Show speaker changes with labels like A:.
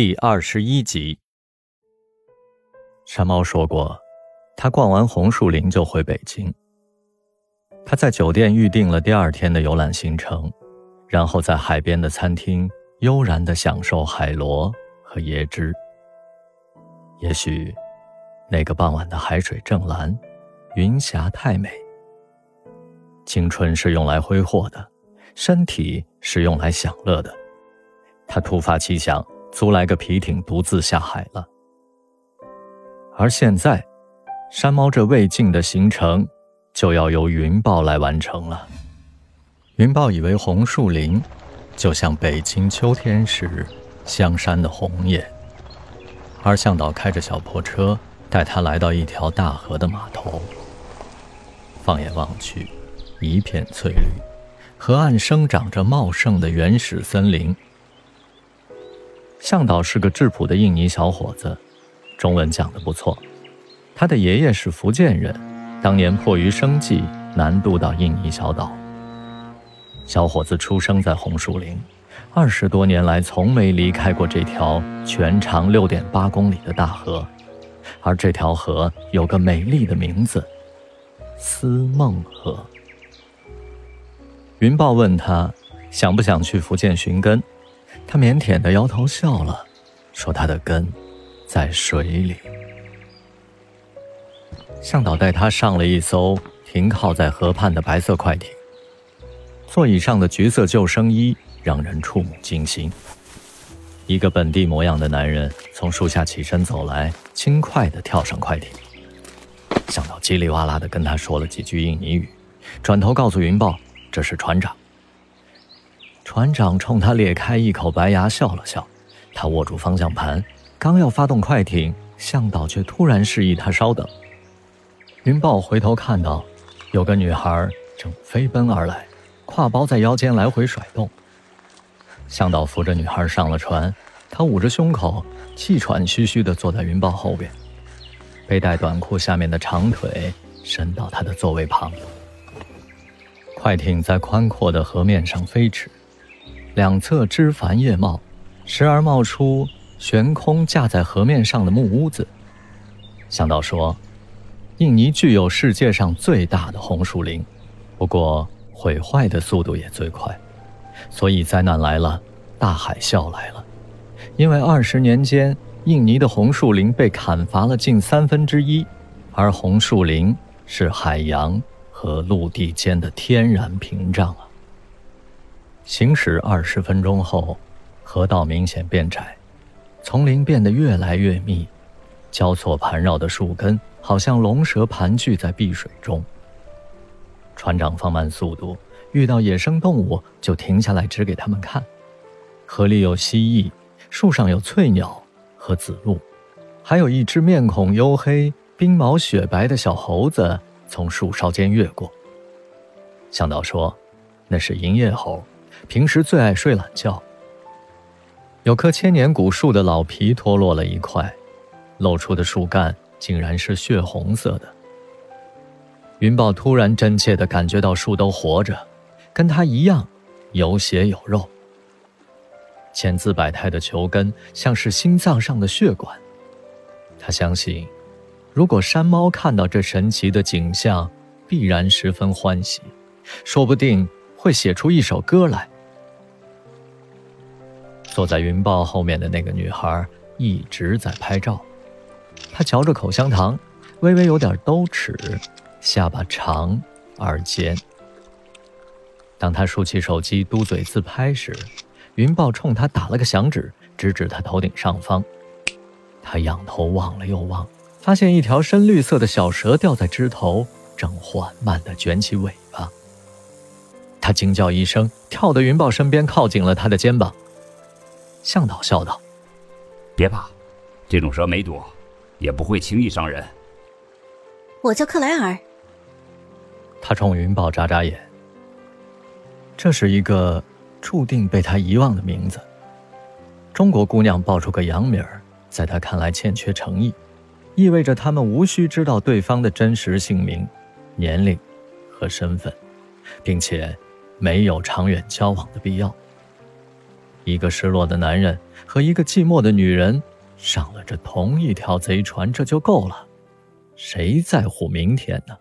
A: 第二十一集，山猫说过，他逛完红树林就回北京。他在酒店预定了第二天的游览行程，然后在海边的餐厅悠然的享受海螺和椰汁。也许，那个傍晚的海水正蓝，云霞太美。青春是用来挥霍的，身体是用来享乐的。他突发奇想。租来个皮艇，独自下海了。而现在，山猫这未尽的行程，就要由云豹来完成了。云豹以为红树林，就像北京秋天时香山的红叶。而向导开着小破车，带他来到一条大河的码头。放眼望去，一片翠绿，河岸生长着茂盛的原始森林。向导是个质朴的印尼小伙子，中文讲得不错。他的爷爷是福建人，当年迫于生计南渡到印尼小岛。小伙子出生在红树林，二十多年来从没离开过这条全长六点八公里的大河，而这条河有个美丽的名字——思梦河。云豹问他，想不想去福建寻根？他腼腆的摇头笑了，说：“他的根在水里。”向导带他上了一艘停靠在河畔的白色快艇，座椅上的橘色救生衣让人触目惊心。一个本地模样的男人从树下起身走来，轻快地跳上快艇。向导叽里哇啦地跟他说了几句印尼语，转头告诉云豹：“这是船长。”船长冲他咧开一口白牙，笑了笑。他握住方向盘，刚要发动快艇，向导却突然示意他稍等。云豹回头看到，有个女孩正飞奔而来，挎包在腰间来回甩动。向导扶着女孩上了船，他捂着胸口，气喘吁吁地坐在云豹后边，背带短裤下面的长腿伸到他的座位旁。快艇在宽阔的河面上飞驰。两侧枝繁叶茂，时而冒出悬空架在河面上的木屋子。向导说：“印尼具有世界上最大的红树林，不过毁坏的速度也最快，所以灾难来了，大海啸来了。因为二十年间，印尼的红树林被砍伐了近三分之一，而红树林是海洋和陆地间的天然屏障啊。”行驶二十分钟后，河道明显变窄，丛林变得越来越密，交错盘绕的树根好像龙蛇盘踞在碧水中。船长放慢速度，遇到野生动物就停下来指给他们看。河里有蜥蜴，树上有翠鸟和紫鹿，还有一只面孔黝黑、冰毛雪白的小猴子从树梢间越过。向导说：“那是银叶猴。”平时最爱睡懒觉。有棵千年古树的老皮脱落了一块，露出的树干竟然是血红色的。云豹突然真切地感觉到树都活着，跟他一样有血有肉。千姿百态的球根像是心脏上的血管。他相信，如果山猫看到这神奇的景象，必然十分欢喜，说不定。会写出一首歌来。坐在云豹后面的那个女孩一直在拍照，她嚼着口香糖，微微有点兜齿，下巴长而尖。当她竖起手机嘟嘴自拍时，云豹冲她打了个响指，指指她头顶上方。她仰头望了又望，发现一条深绿色的小蛇吊在枝头，正缓慢地卷起尾巴。他惊叫一声，跳到云豹身边，靠紧了他的肩膀。向导笑道：“
B: 别怕，这种蛇没毒，也不会轻易伤人。”
C: 我叫克莱尔。
A: 他冲云豹眨眨眼。这是一个注定被他遗忘的名字。中国姑娘报出个洋名儿，在他看来欠缺诚意，意味着他们无需知道对方的真实姓名、年龄和身份，并且。没有长远交往的必要。一个失落的男人和一个寂寞的女人上了这同一条贼船，这就够了。谁在乎明天呢？